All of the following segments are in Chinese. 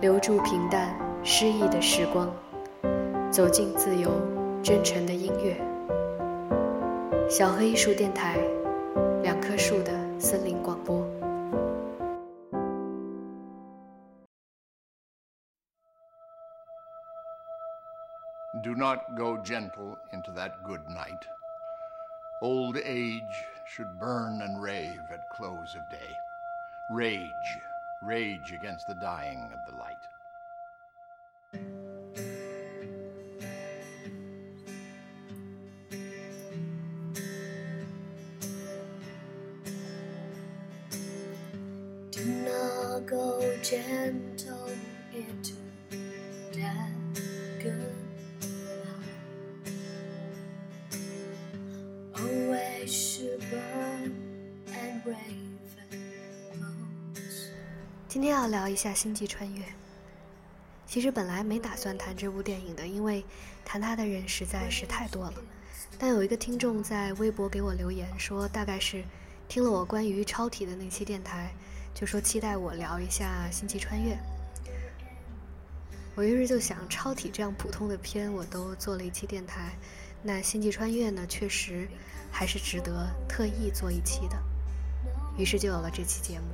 留住平淡诗意的时光，走进自由真诚的音乐。小黑艺术电台，两棵树的森林 not go gentle into that good night. Old age should burn and rave at close of day. Rage rage against the dying of the light. Do not go gentle into 今天要聊一下《星际穿越》。其实本来没打算谈这部电影的，因为谈它的人实在是太多了。但有一个听众在微博给我留言说，大概是听了我关于超体的那期电台，就说期待我聊一下《星际穿越》。我于是就想，超体这样普通的片我都做了一期电台，那《星际穿越》呢，确实还是值得特意做一期的。于是就有了这期节目。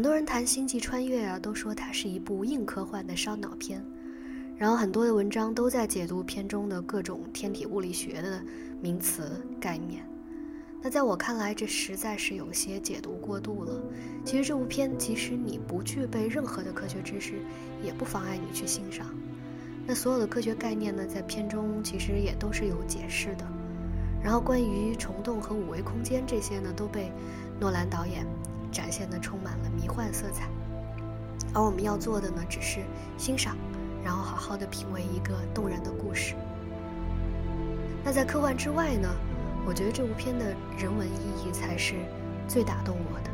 很多人谈《星际穿越》啊，都说它是一部硬科幻的烧脑片，然后很多的文章都在解读片中的各种天体物理学的名词概念。那在我看来，这实在是有些解读过度了。其实这部片，即使你不具备任何的科学知识，也不妨碍你去欣赏。那所有的科学概念呢，在片中其实也都是有解释的。然后关于虫洞和五维空间这些呢，都被诺兰导演展现的充满了迷幻色彩。而我们要做的呢，只是欣赏，然后好好的品味一个动人的故事。那在科幻之外呢，我觉得这部片的人文意义才是最打动我的。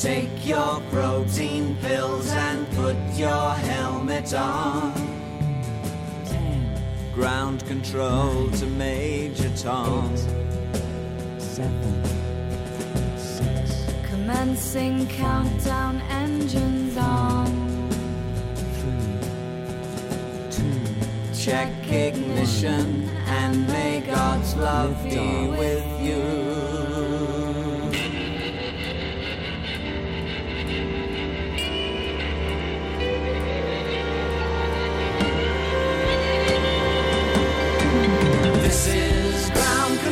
Take your protein pills and put your helmet on. Ground control to Major Tom. Seven, six, Commencing countdown engines on. Check ignition and may God's love be with you.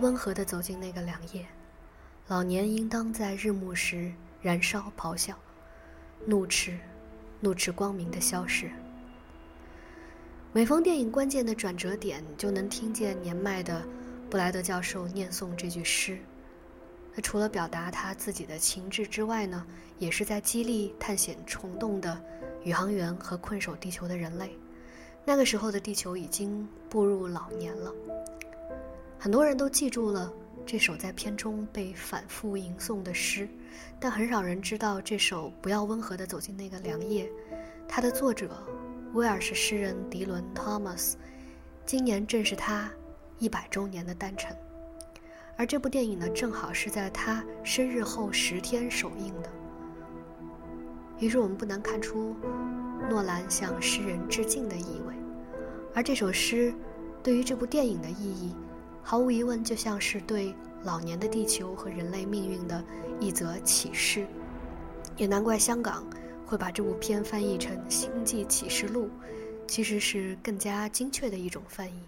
温和地走进那个凉夜，老年应当在日暮时燃烧咆哮，怒斥，怒斥光明的消逝。每逢电影关键的转折点，就能听见年迈的布莱德教授念诵这句诗。他除了表达他自己的情志之外呢，也是在激励探险虫洞的宇航员和困守地球的人类。那个时候的地球已经步入老年了。很多人都记住了这首在片中被反复吟诵的诗，但很少人知道这首《不要温和地走进那个凉夜》，它的作者威尔士诗人迪伦·托马斯，今年正是他一百周年的诞辰，而这部电影呢，正好是在他生日后十天首映的。于是我们不难看出诺兰向诗人致敬的意味，而这首诗对于这部电影的意义。毫无疑问，就像是对老年的地球和人类命运的一则启示，也难怪香港会把这部片翻译成《星际启示录》，其实是更加精确的一种翻译。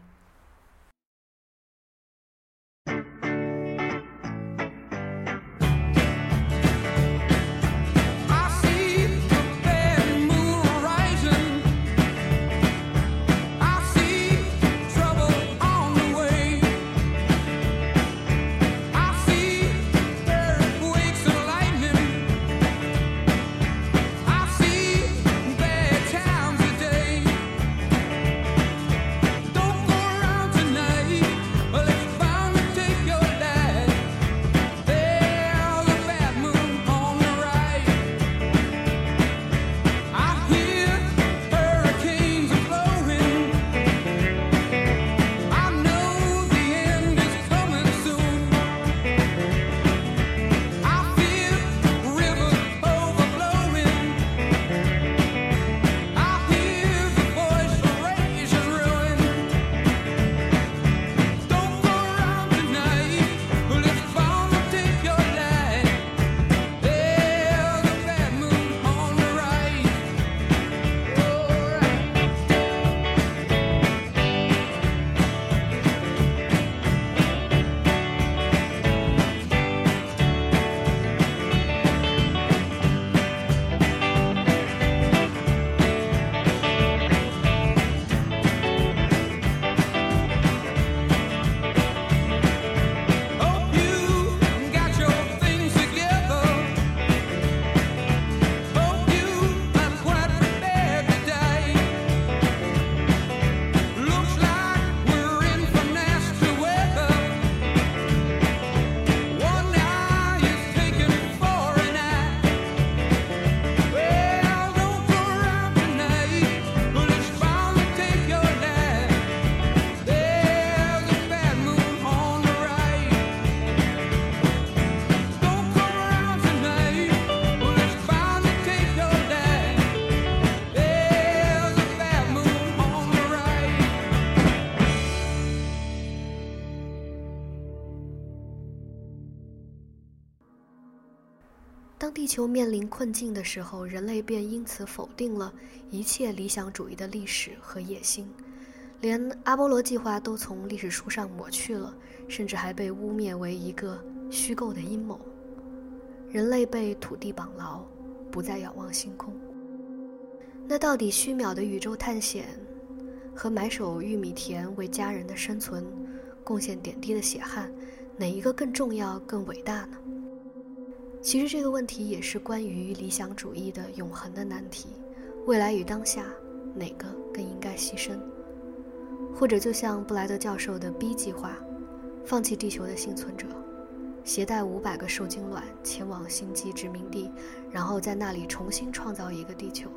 球面临困境的时候，人类便因此否定了一切理想主义的历史和野心，连阿波罗计划都从历史书上抹去了，甚至还被污蔑为一个虚构的阴谋。人类被土地绑牢，不再仰望星空。那到底虚渺的宇宙探险和埋首玉米田为家人的生存贡献点滴的血汗，哪一个更重要、更伟大呢？其实这个问题也是关于理想主义的永恒的难题：未来与当下，哪个更应该牺牲？或者就像布莱德教授的 B 计划，放弃地球的幸存者，携带五百个受精卵前往星际殖民地，然后在那里重新创造一个地球。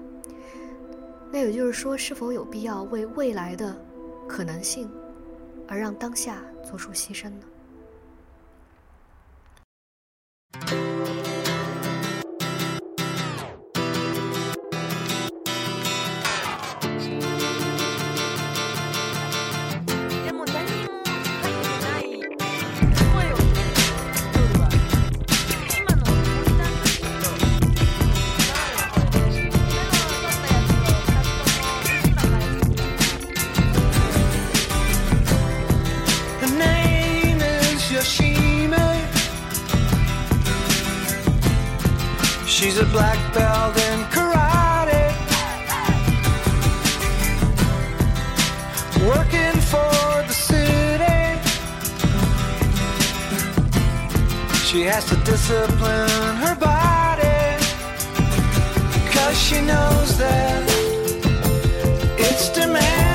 那也就是说，是否有必要为未来的可能性而让当下做出牺牲呢？Black belt in karate. Working for the city. She has to discipline her body. Cause she knows that it's demanding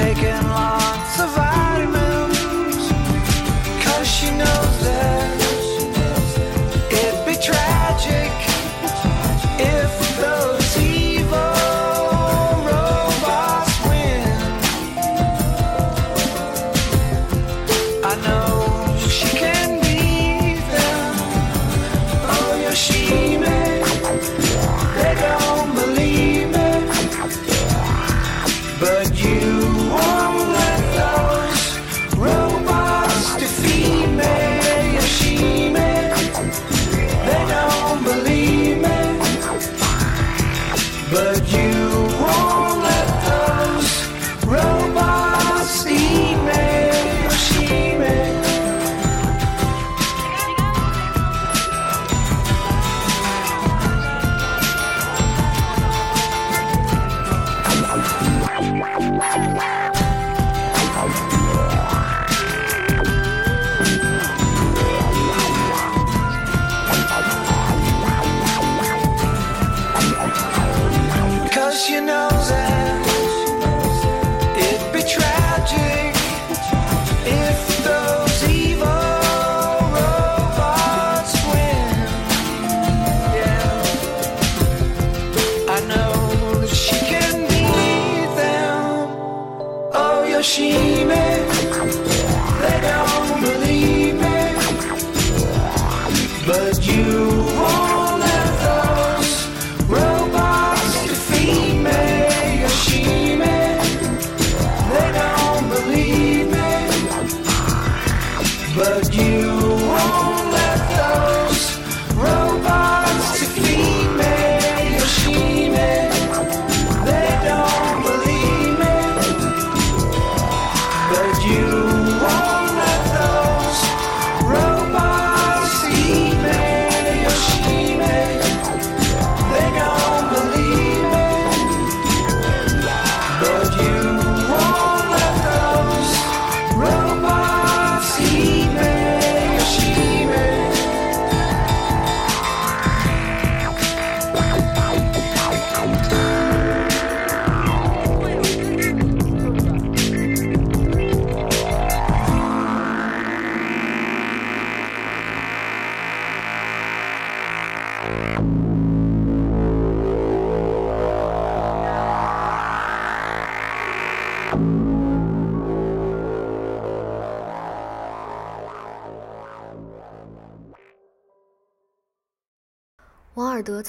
taken lots of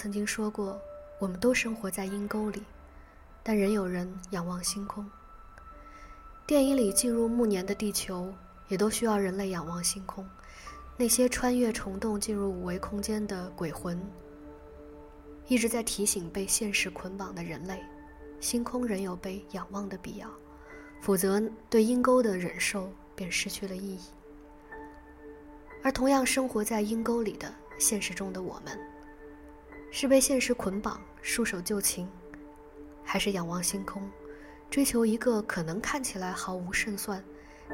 曾经说过：“我们都生活在阴沟里，但仍有人仰望星空。”电影里进入暮年的地球，也都需要人类仰望星空。那些穿越虫洞进入五维空间的鬼魂，一直在提醒被现实捆绑的人类：星空仍有被仰望的必要，否则对阴沟的忍受便失去了意义。而同样生活在阴沟里的现实中的我们，是被现实捆绑、束手就擒，还是仰望星空，追求一个可能看起来毫无胜算、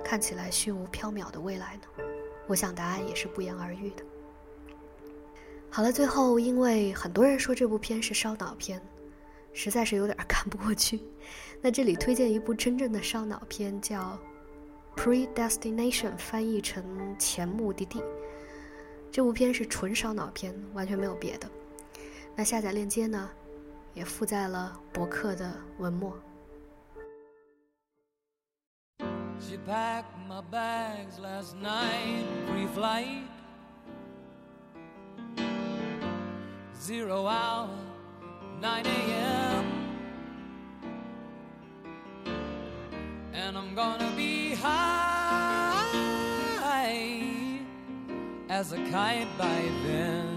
看起来虚无缥缈的未来呢？我想答案也是不言而喻的。好了，最后因为很多人说这部片是烧脑片，实在是有点看不过去，那这里推荐一部真正的烧脑片，叫《Predestination》，翻译成《前目的地》。这部片是纯烧脑片，完全没有别的。那下载链接呢，也附在了博客的文末。She packed my bags last night, pre flight. Zero hour, 9 a.m. And I'm gonna be high as a kite by then.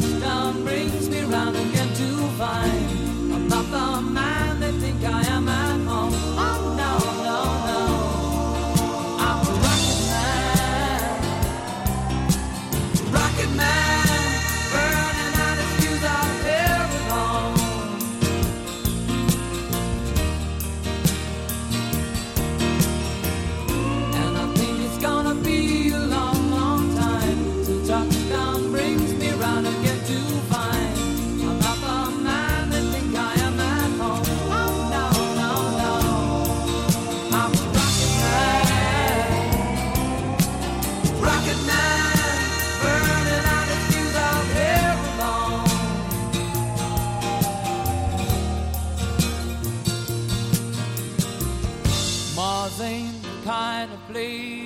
Touchdown brings me round again to find I'm not the man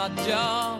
my job